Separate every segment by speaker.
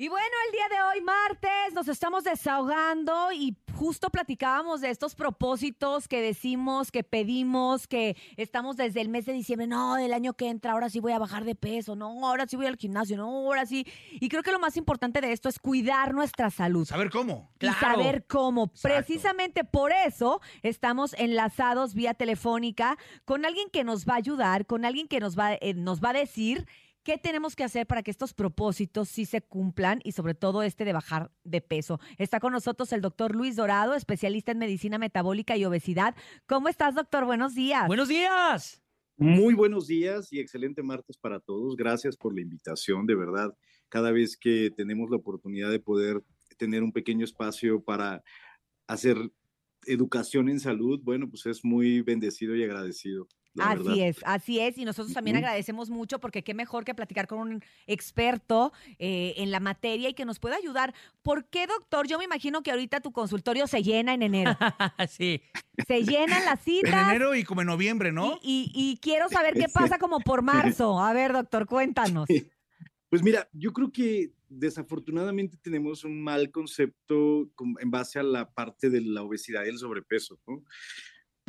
Speaker 1: Y bueno, el día de hoy, martes, nos estamos desahogando y justo platicábamos de estos propósitos que decimos, que pedimos, que estamos desde el mes de diciembre, no, del año que entra, ahora sí voy a bajar de peso, no, ahora sí voy al gimnasio, no, ahora sí. Y creo que lo más importante de esto es cuidar nuestra salud.
Speaker 2: Saber cómo.
Speaker 1: Y saber cómo. Precisamente por eso estamos enlazados vía telefónica con alguien que nos va a ayudar, con alguien que nos va, eh, nos va a decir ¿Qué tenemos que hacer para que estos propósitos sí se cumplan y sobre todo este de bajar de peso? Está con nosotros el doctor Luis Dorado, especialista en medicina metabólica y obesidad. ¿Cómo estás, doctor? Buenos días.
Speaker 2: Buenos días.
Speaker 3: Muy buenos días y excelente martes para todos. Gracias por la invitación, de verdad. Cada vez que tenemos la oportunidad de poder tener un pequeño espacio para hacer educación en salud, bueno, pues es muy bendecido y agradecido.
Speaker 1: Así es, así es. Y nosotros también agradecemos mucho porque qué mejor que platicar con un experto eh, en la materia y que nos pueda ayudar. ¿Por qué, doctor? Yo me imagino que ahorita tu consultorio se llena en enero.
Speaker 2: sí.
Speaker 1: Se llenan las citas.
Speaker 2: En enero y como en noviembre, ¿no?
Speaker 1: Y, y quiero saber qué pasa como por marzo. A ver, doctor, cuéntanos.
Speaker 3: Pues mira, yo creo que desafortunadamente tenemos un mal concepto en base a la parte de la obesidad y el sobrepeso. ¿no?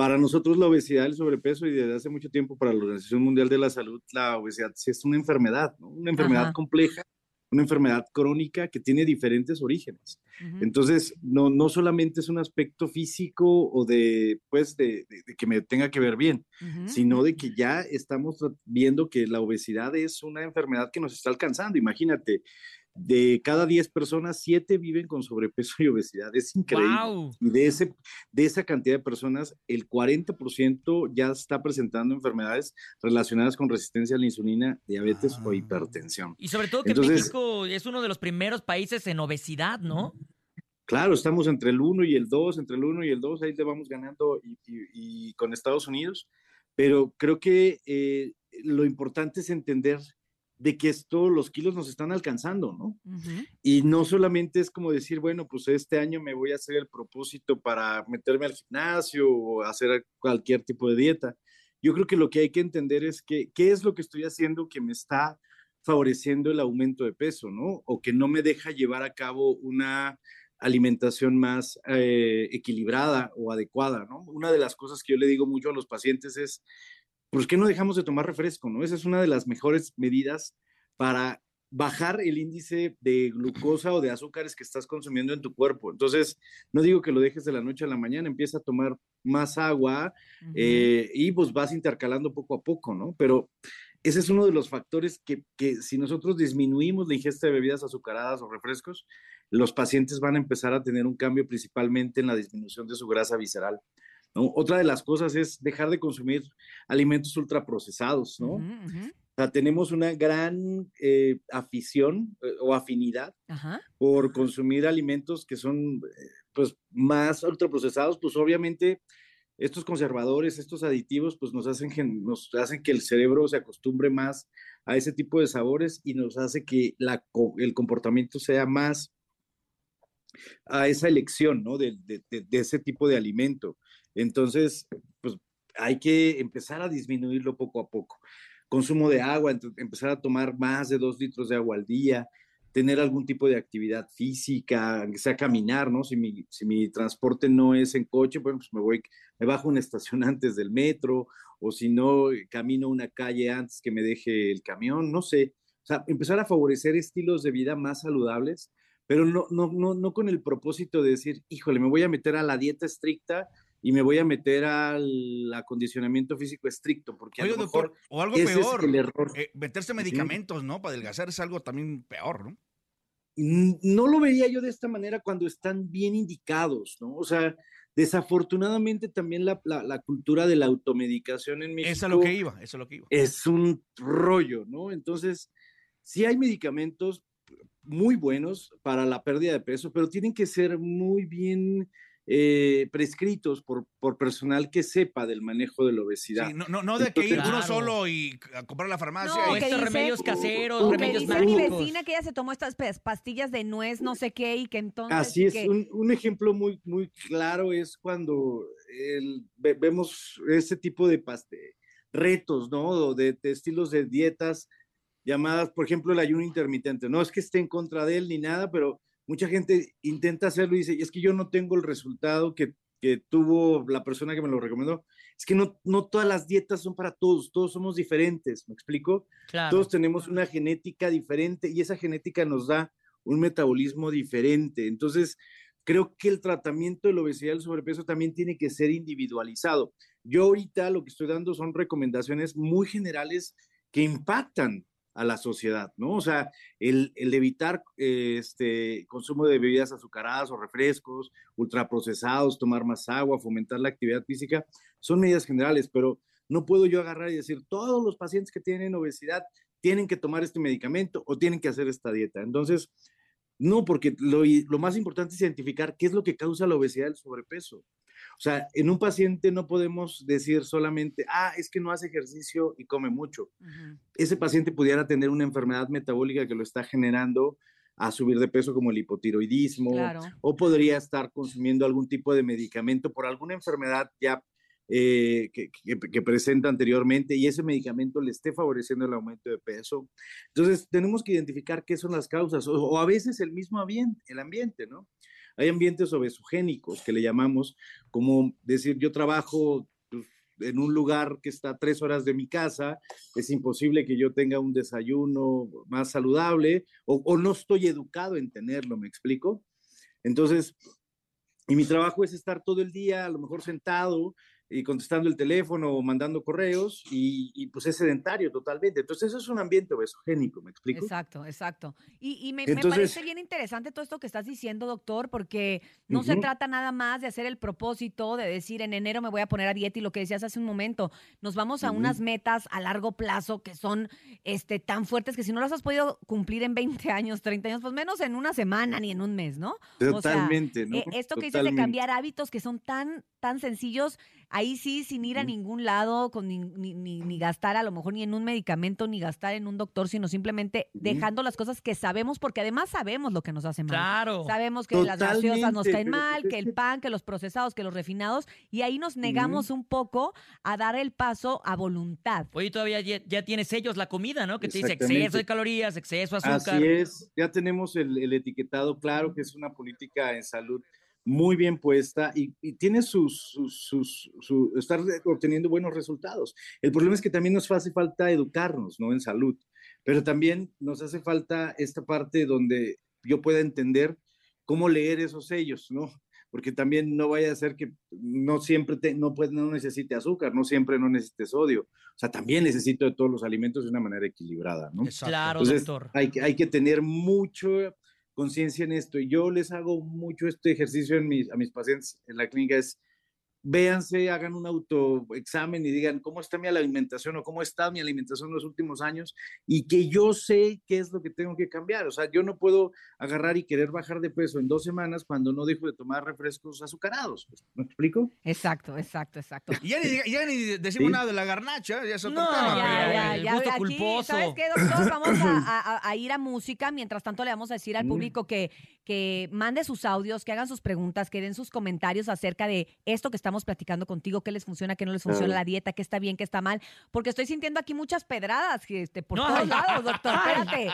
Speaker 3: Para nosotros la obesidad, el sobrepeso y desde hace mucho tiempo para la Organización Mundial de la Salud, la obesidad sí es una enfermedad, ¿no? una enfermedad compleja, una enfermedad crónica que tiene diferentes orígenes. Entonces, no, no solamente es un aspecto físico o de, pues, de, que me tenga que ver bien, sino de que ya estamos viendo que la obesidad es una enfermedad que nos está alcanzando. Imagínate, de cada 10 personas, 7 viven con sobrepeso y obesidad. Es increíble. Y de, ese, de esa cantidad de personas, el 40% ya está presentando enfermedades relacionadas con resistencia a la insulina, diabetes o ah. hipertensión.
Speaker 2: Y sobre todo que México es uno de los primeros países en obesidad, ¿no?
Speaker 3: Claro, estamos entre el 1 y el 2, entre el 1 y el 2, ahí le vamos ganando y, con Estados Unidos. Pero creo que eh, lo importante es entender de que esto, los kilos nos están alcanzando, ¿no? Y no solamente es como decir, bueno, pues este año me voy a hacer el propósito para meterme al gimnasio o hacer cualquier tipo de dieta. Yo creo que lo que hay que entender es que, qué es lo que estoy haciendo que me está favoreciendo el aumento de peso, ¿no? O que no me deja llevar a cabo una alimentación más eh, equilibrada o adecuada, ¿no? Una de las cosas que yo le digo mucho a los pacientes es, ¿por qué no dejamos de tomar refresco? ¿no? Esa es una de las mejores medidas para bajar el índice de glucosa o de azúcares que estás consumiendo en tu cuerpo. Entonces, no digo que lo dejes de la noche a la mañana, empieza a tomar más agua eh, y pues vas intercalando poco a poco, ¿no? Pero ese es uno de los factores que, que, si nosotros disminuimos la ingesta de bebidas azucaradas o refrescos, los pacientes van a empezar a tener un cambio principalmente en la disminución de su grasa visceral. Otra de las cosas es dejar de consumir alimentos ultraprocesados, ¿no? O sea, tenemos una gran eh, afición eh, o afinidad por consumir alimentos que son eh, pues más ultraprocesados, pues obviamente estos conservadores, estos aditivos, pues nos hacen, que, nos hacen que el cerebro se acostumbre más a ese tipo de sabores y nos hace que la, el comportamiento sea más a esa elección, ¿no? de, de ese tipo de alimento. Entonces, pues hay que empezar a disminuirlo poco a poco. Consumo de agua, empezar a tomar más de dos litros de agua al día, tener algún tipo de actividad física, que sea caminar, ¿no? Si mi, si mi transporte no es en coche, pues me voy, me bajo una estación antes del metro, o si no, camino una calle antes que me deje el camión, no sé. O sea, empezar a favorecer estilos de vida más saludables, pero no, no, no, no con el propósito de decir, híjole, me voy a meter a la dieta estricta y me voy a meter al acondicionamiento físico estricto, porque a lo mejor
Speaker 2: o algo peor, el error. Eh, meterse medicamentos, ¿no? Para adelgazar es algo también peor, ¿no?
Speaker 3: No lo veía yo de esta manera cuando están bien indicados, ¿no? O sea, desafortunadamente también la, la, cultura de la automedicación en México.
Speaker 2: Eso es lo que iba, eso es lo que iba.
Speaker 3: Es un rollo, ¿no? Entonces, sí hay medicamentos muy buenos para la pérdida de peso, pero tienen que ser muy bien eh, prescritos por, por personal que sepa del manejo de la obesidad.
Speaker 2: no, no, no, de que ir uno solo y a comprar la farmacia.
Speaker 1: No, estos remedios caseros, remedios dice mi vecina que ella se tomó estas pastillas de nuez, no sé qué, y que entonces...
Speaker 3: Así es, un, un, ejemplo muy, muy claro es cuando el, vemos este tipo de retos, ¿no? De, de estilos de dietas llamadas, por ejemplo, el ayuno intermitente. No es que esté en contra de él ni nada, pero mucha gente intenta hacerlo y dice, es que yo no tengo el resultado que, que tuvo la persona que me lo recomendó. Es que no, no todas las dietas son para todos, todos somos diferentes, ¿me explico? Todos tenemos una genética diferente y esa genética nos da un metabolismo diferente. Entonces, creo que el tratamiento de la obesidad y el sobrepeso también tiene que ser individualizado. Yo ahorita lo que estoy dando son recomendaciones muy generales que impactan a la sociedad, ¿no? O sea, el, evitar eh, este consumo de bebidas azucaradas o refrescos, ultraprocesados, tomar más agua, fomentar la actividad física, son medidas generales, pero no puedo yo agarrar y decir, todos los pacientes que tienen obesidad tienen que tomar este medicamento o tienen que hacer esta dieta. Entonces, no, porque lo, lo más importante es identificar qué es lo que causa la obesidad y el sobrepeso. O sea, en un paciente no podemos decir solamente, ah, es que no hace ejercicio y come mucho. Ese paciente pudiera tener una enfermedad metabólica que lo está generando a subir de peso como el hipotiroidismo o podría estar consumiendo algún tipo de medicamento por alguna enfermedad ya eh, que, presenta anteriormente y ese medicamento le esté favoreciendo el aumento de peso. Entonces, tenemos que identificar qué son las causas o, o a veces el mismo ambiente, el ambiente, ¿no? Hay ambientes obesogénicos que le llamamos, como decir, yo trabajo pues, en un lugar que está tres horas de mi casa, es imposible que yo tenga un desayuno más saludable o no estoy educado en tenerlo, ¿me explico? Entonces, y mi trabajo es estar todo el día, a lo mejor sentado, y contestando el teléfono o mandando correos y, pues es sedentario totalmente. Entonces eso es un ambiente obesogénico, ¿me explico?
Speaker 1: Exacto, exacto. Y, me, parece bien interesante todo esto que estás diciendo, doctor, porque no se trata nada más de hacer el propósito de decir en enero me voy a poner a dieta y lo que decías hace un momento, nos vamos a unas metas a largo plazo que son este, tan fuertes que si no las has podido cumplir en 20 años, 30 años, pues menos en una semana ni en un mes, ¿no?
Speaker 3: Totalmente, ¿no?
Speaker 1: Eh, esto que dices de cambiar hábitos que son tan, tan sencillos ahí sí, sin ir a ningún lado, con ni, ni, gastar a lo mejor ni en un medicamento, ni gastar en un doctor, sino simplemente dejando las cosas que sabemos, porque además sabemos lo que nos hace mal.
Speaker 2: Claro.
Speaker 1: Sabemos que las gaseosas nos caen mal, que el pan, que los procesados, que los refinados, y ahí nos negamos un poco a dar el paso a voluntad.
Speaker 4: Oye, todavía ya, tienes ellos la comida, ¿no? Que te dice exceso de calorías, exceso de azúcar.
Speaker 3: Así es, ya tenemos el etiquetado claro que es una política en salud muy bien puesta y, tiene sus, sus, estar obteniendo buenos resultados. El problema es que también nos hace falta educarnos, ¿no? En salud, pero también nos hace falta esta parte donde yo pueda entender cómo leer esos sellos, ¿no? Porque también no vaya a ser que no siempre no, pues, no necesite azúcar, no siempre no necesite sodio. O sea, también necesito de todos los alimentos de una manera equilibrada, ¿no?
Speaker 4: Claro, doctor.
Speaker 3: Hay, hay que tener mucho conciencia en esto. Y yo les hago mucho este ejercicio en mis, a mis pacientes en la clínica, es véanse, hagan un autoexamen y digan cómo está mi alimentación o cómo está mi alimentación en los últimos años y que yo sé qué es lo que tengo que cambiar. O sea, yo no puedo agarrar y querer bajar de peso en dos semanas cuando no dejo de tomar refrescos azucarados. ¿Me explico?
Speaker 1: Exacto, exacto, exacto.
Speaker 2: ya, ni, ya ni decimos nada de la garnacha, ya es otro
Speaker 1: no, Ya, ya, ya. culposo. ¿Sabes qué, doctor? Vamos a, ir a música. Mientras tanto, le vamos a decir al mm. público que, que mande sus audios, que hagan sus preguntas, que den sus comentarios acerca de esto que estamos platicando contigo, qué les funciona, qué no les funciona la dieta, qué está bien, qué está mal, porque estoy sintiendo aquí muchas pedradas este, por todos lados, doctor, espérate.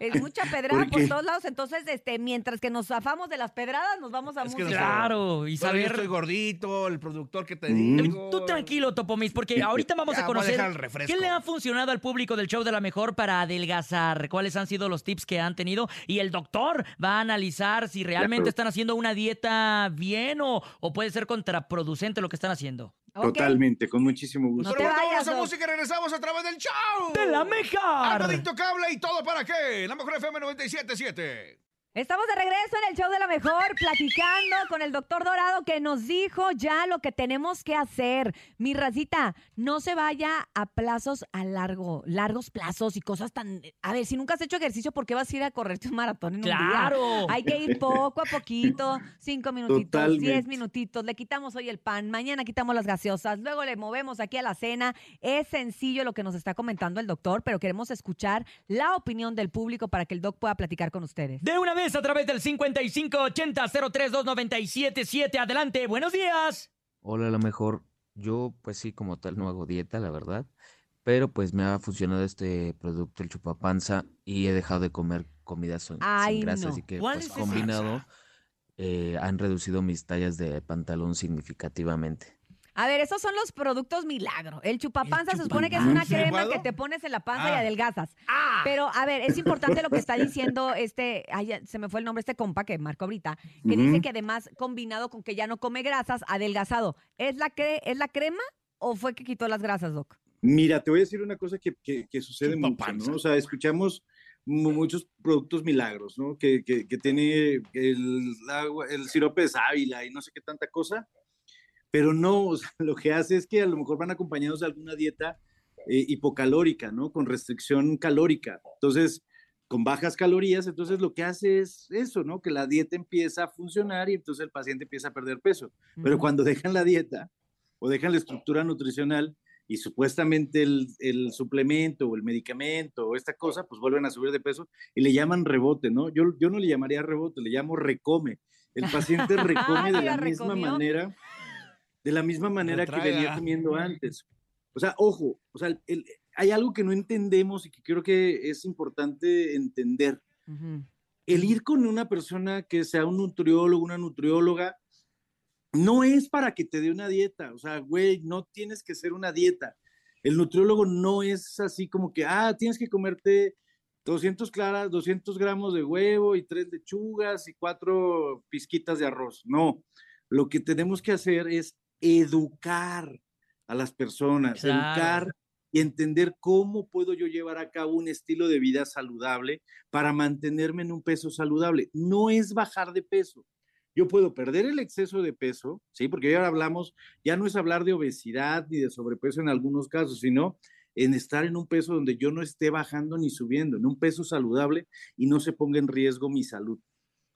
Speaker 1: Es mucha pedrada por, todos lados, entonces, este, mientras que nos zafamos de las pedradas, nos vamos a música.
Speaker 4: claro, y saber...
Speaker 2: estoy gordito, el productor que te mm. digo...
Speaker 4: Tú tranquilo, Topomis, porque ahorita vamos a conocer qué le ha funcionado al público del show de la mejor para adelgazar, cuáles han sido los tips que han tenido, y el doctor va a analizar si realmente están haciendo una dieta bien o, o puede ser contraproducente lo que están haciendo.
Speaker 3: Totalmente, con muchísimo gusto.
Speaker 2: No te vayas, a música y regresamos a través del show.
Speaker 4: De la mejor.
Speaker 2: Algo cable y todo para qué. La mejor FM 97.7.
Speaker 1: Estamos de regreso en el show de la mejor, platicando con el doctor Dorado que nos dijo ya lo que tenemos que hacer. Mi racita, no se vaya a plazos a largo, largos plazos y cosas tan. A ver, si nunca has hecho ejercicio, ¿por qué vas a ir a correrte un maratón en un día? Hay que ir poco a poquito, cinco minutitos, diez minutitos. Le quitamos hoy el pan, mañana quitamos las gaseosas, luego le movemos aquí a la cena. Es sencillo lo que nos está comentando el doctor, pero queremos escuchar la opinión del público para que el doc pueda platicar con ustedes.
Speaker 4: De una a través del 5580-032977. Adelante, buenos días.
Speaker 5: Hola, a lo mejor yo, pues sí, como tal, no hago dieta, la verdad. pero pues me ha funcionado este producto, el chupapanza, y he dejado de comer comida sin grasa, así que pues, combinado eh, han reducido mis tallas de pantalón significativamente.
Speaker 1: A ver, esos son los productos milagro. El chupapanza se supone que es una crema que te pones en la panza y ah. adelgazas. Ah. Pero, a ver, es importante lo que está diciendo este, ay, se me fue el nombre, este compa que marcó ahorita, que dice que además combinado con que ya no come grasas, adelgazado. ¿Es la, ¿Es la crema o fue que quitó las grasas, Doc?
Speaker 3: Mira, te voy a decir una cosa que, sucede mucho, ¿no? O sea, escuchamos muchos productos milagros, ¿no? Que, tiene el, el sirope de sábila y no sé qué tanta cosa, pero no, lo que hace es que a lo mejor van acompañados de alguna dieta eh, hipocalórica, ¿no? Con restricción calórica. Entonces, con bajas calorías, entonces lo que hace es eso, ¿no? Que la dieta empieza a funcionar y entonces el paciente empieza a perder peso. Pero cuando dejan la dieta o dejan la estructura nutricional, y supuestamente el, el, suplemento o el medicamento o esta cosa, pues vuelven a subir de peso y le llaman rebote, ¿no? Yo, yo no le llamaría rebote, le llamo recome. El paciente recome de la misma manera, de la misma manera que venía comiendo antes. O sea, ojo, o sea, hay algo que no entendemos y que creo que es importante entender. El ir con una persona que sea un nutriólogo, una nutrióloga, no es para que te dé una dieta, o sea, güey, no tienes que ser una dieta. El nutriólogo no es así como que, ah, tienes que comerte 200 claras, 200 gramos de huevo y tres lechugas y cuatro pizquitas de arroz. No, lo que tenemos que hacer es educar a las personas, educar y entender cómo puedo yo llevar a cabo un estilo de vida saludable para mantenerme en un peso saludable. No es bajar de peso, yo puedo perder el exceso de peso, ¿sí? Porque ya hablamos, ya no es hablar de obesidad ni de sobrepeso en algunos casos, sino en estar en un peso donde yo no esté bajando ni subiendo, en un peso saludable y no se ponga en riesgo mi salud.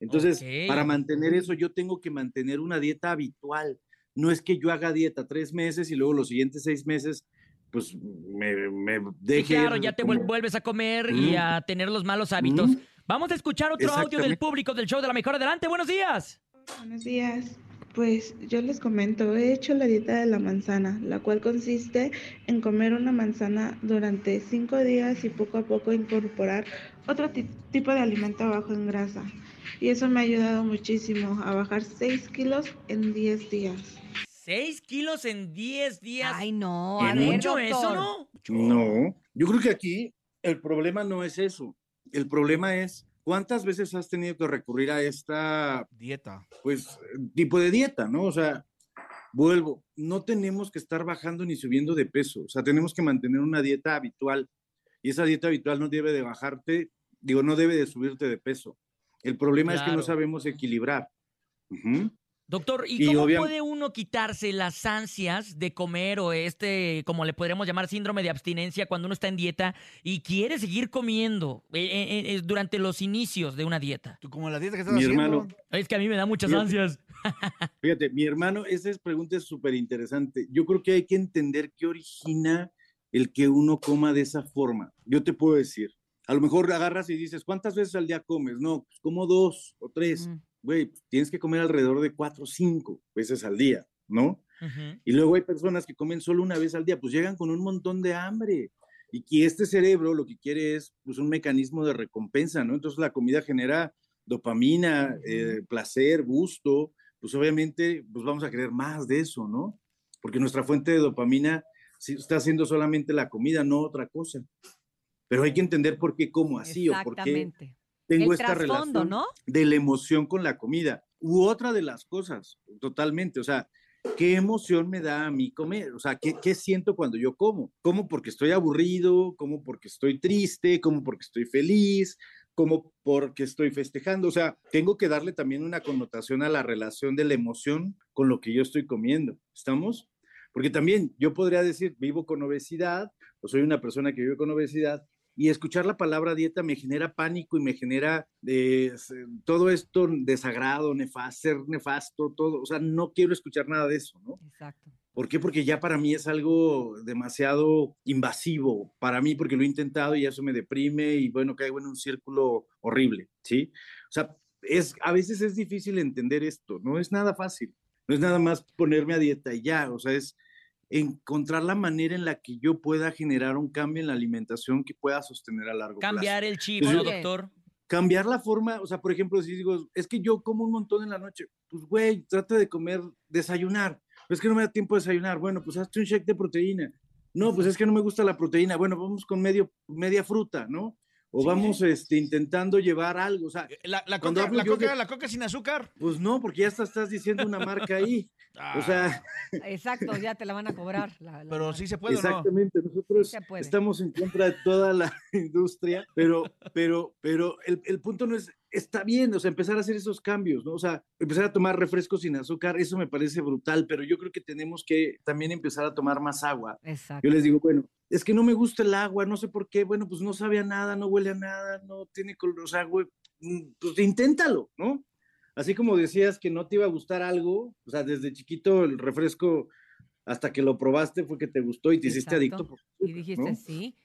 Speaker 3: Entonces, para mantener eso, yo tengo que mantener una dieta habitual. No es que yo haga dieta tres meses y luego los siguientes seis meses, pues me, me deje.
Speaker 4: claro, ya te vuelves a comer y a tener los malos hábitos. Vamos a escuchar otro audio del público del show de la mejor. Adelante, buenos días.
Speaker 6: Buenos días. Pues yo les comento, he hecho la dieta de la manzana, la cual consiste en comer una manzana durante cinco días y poco a poco incorporar otro tipo de alimento bajo en grasa. Y eso me ha ayudado muchísimo a bajar 6 kilos en 10 días.
Speaker 4: ¿6 kilos en 10 días?
Speaker 1: Ay, no.
Speaker 4: ¿Es mucho eso, no?
Speaker 3: No, yo creo que aquí el problema no es eso. El problema es cuántas veces has tenido que recurrir a esta
Speaker 2: dieta,
Speaker 3: pues tipo de dieta, ¿no? O sea, vuelvo, no tenemos que estar bajando ni subiendo de peso, o sea, tenemos que mantener una dieta habitual y esa dieta habitual no debe de bajarte, digo, no debe de subirte de peso. El problema es que no sabemos equilibrar.
Speaker 4: Doctor, ¿y, cómo puede uno quitarse las ansias de comer o este, como le podríamos llamar, síndrome de abstinencia cuando uno está en dieta y quiere seguir comiendo eh, eh, eh, durante los inicios de una dieta?
Speaker 2: ¿Tú como la dieta que estás mi Hermano,
Speaker 4: es que a mí me da muchas ansias.
Speaker 3: Fíjate, mi hermano, esa pregunta es súper interesante. Yo creo que hay que entender qué origina el que uno coma de esa forma. Yo te puedo decir, a lo mejor agarras y dices, ¿cuántas veces al día comes? No, pues como dos o tres güey, tienes que comer alrededor de cuatro o cinco veces al día, ¿no? Y luego hay personas que comen solo una vez al día, pues llegan con un montón de hambre. Y que este cerebro lo que quiere es pues, un mecanismo de recompensa, ¿no? Entonces la comida genera dopamina, eh, placer, gusto, pues obviamente pues vamos a querer más de eso, ¿no? Porque nuestra fuente de dopamina está haciendo solamente la comida, no otra cosa. Pero hay que entender por qué como así o por qué tengo esta relación de la emoción con la comida. U otra de las cosas, totalmente, o sea, ¿qué emoción me da a mí comer? O sea, ¿qué, ¿qué, siento cuando yo como? ¿Como porque estoy aburrido? ¿Como porque estoy triste? ¿Como porque estoy feliz? ¿Como porque estoy festejando? O sea, tengo que darle también una connotación a la relación de la emoción con lo que yo estoy comiendo. ¿Estamos? Porque también yo podría decir, vivo con obesidad, o soy una persona que vive con obesidad, y escuchar la palabra dieta me genera pánico y me genera eh, todo esto desagrado, nefasto, ser nefasto, todo, o sea, no quiero escuchar nada de eso, ¿no?
Speaker 1: Exacto.
Speaker 3: ¿Por qué? Porque ya para mí es algo demasiado invasivo, para mí porque lo he intentado y eso me deprime y bueno, caigo en un círculo horrible, ¿sí? O sea, es, a veces es difícil entender esto, no es nada fácil, no es nada más ponerme a dieta y ya, o sea, es encontrar la manera en la que yo pueda generar un cambio en la alimentación que pueda sostener a largo
Speaker 4: plazo. Cambiar el chip, ¿no, doctor?
Speaker 3: Cambiar la forma, o sea, por ejemplo, si digo, es que yo como un montón en la noche, pues güey, trata de comer, desayunar. Es que no me da tiempo de desayunar. Bueno, pues hazte un shake de proteína. No, pues es que no me gusta la proteína. Bueno, vamos con medio, media fruta, ¿no? O vamos este, intentando llevar algo. O sea,
Speaker 2: eh, la, la, coca, la, coca, la, coca, sin azúcar.
Speaker 3: Pues no, porque ya estás diciendo una marca ahí. O sea.
Speaker 1: Exacto, ya te la van a cobrar.
Speaker 2: pero sí se puede.
Speaker 3: Exactamente, nosotros estamos en contra de toda la industria, pero, pero, pero el, el punto no es está bien, o sea, empezar a hacer esos cambios, ¿no? O sea, empezar a tomar refrescos sin azúcar, eso me parece brutal, pero yo creo que tenemos que también empezar a tomar más agua. Exacto. Yo les digo, bueno, es que no me gusta el agua, no sé por qué, bueno, pues no sabe a nada, no huele a nada, no tiene color, o sea, güey, mm, pues inténtalo, ¿no? Así como decías que no te iba a gustar algo, o sea, desde chiquito el refresco, hasta que lo probaste fue que te gustó y te hiciste adicto.
Speaker 1: y dijiste, sí.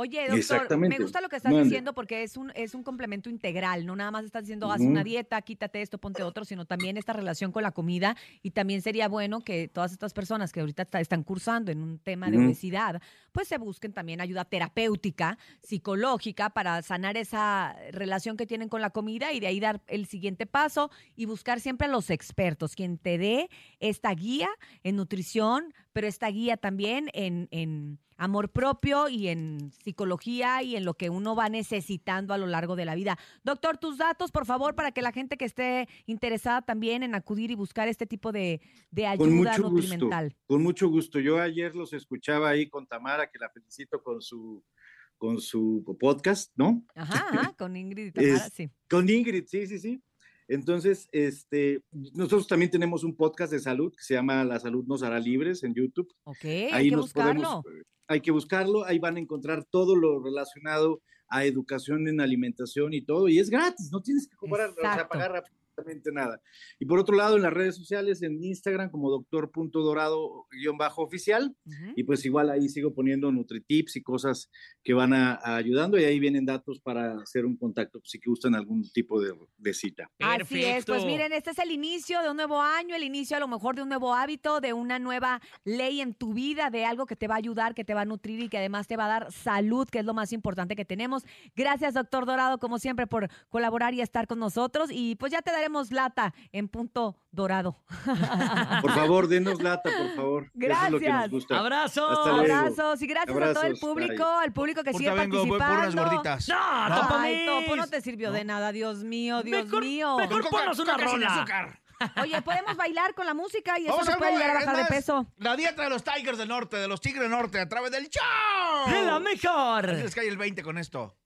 Speaker 1: Oye, doctor, me gusta lo que estás diciendo porque es un, es un complemento integral, no nada más estás diciendo, haz una dieta, quítate esto, ponte otro, sino también esta relación con la comida y también sería bueno que todas estas personas que ahorita están cursando en un tema de obesidad, pues se busquen también ayuda terapéutica, psicológica para sanar esa relación que tienen con la comida y de ahí dar el siguiente paso y buscar siempre a los expertos, quien te dé esta guía en nutrición, pero esta guía también en, en amor propio y en psicología y en lo que uno va necesitando a lo largo de la vida. Doctor, tus datos, por favor, para que la gente que esté interesada también en acudir y buscar este tipo de, de ayuda con nutrimental.
Speaker 3: con mucho gusto. Yo ayer los escuchaba ahí con Tamara, que la felicito con su con su podcast, ¿no?
Speaker 1: Ajá, con Ingrid y Tamara, sí.
Speaker 3: Con Ingrid, sí, sí, sí. Entonces, este, nosotros también tenemos un podcast de salud que se llama La Salud nos hará libres en YouTube.
Speaker 1: Ok, Ahí hay que buscarlo.
Speaker 3: Eh, hay que buscarlo, ahí van a encontrar todo lo relacionado a educación en alimentación y todo, y es gratis, no tienes que cobrar, o sea, pagar nada. Y por otro lado, en las redes sociales, en Instagram como doctor.dorado-oficial, y pues igual ahí sigo poniendo NutriTips y cosas que van a, ayudando, y ahí vienen datos para hacer un contacto si gustan algún tipo de, cita.
Speaker 1: Así es, pues miren, este es el inicio de un nuevo año, el inicio a lo mejor de un nuevo hábito, de una nueva ley en tu vida, de algo que te va a ayudar, que te va a nutrir y que además te va a dar salud, que es lo más importante que tenemos. Gracias, doctor Dorado, como siempre, por colaborar y estar con nosotros, y pues ya te daré lata en punto dorado.
Speaker 3: Por favor, denos lata, por favor.
Speaker 1: Gracias.
Speaker 4: Abrazos.
Speaker 1: Abrazos. Y gracias a todo el público, al público que sigue participando.
Speaker 2: gorditas.
Speaker 4: No, Ay,
Speaker 1: Topo no te sirvió de nada, Dios mío, Dios mío.
Speaker 4: Mejor ponnos una rola.
Speaker 1: Oye, podemos bailar con la música y eso nos puede ayudar a bajar de peso.
Speaker 2: La dieta de los Tigers del Norte, de los Tigres del Norte, a través del show.
Speaker 4: De la mejor.
Speaker 2: Es que hay el 20 con esto.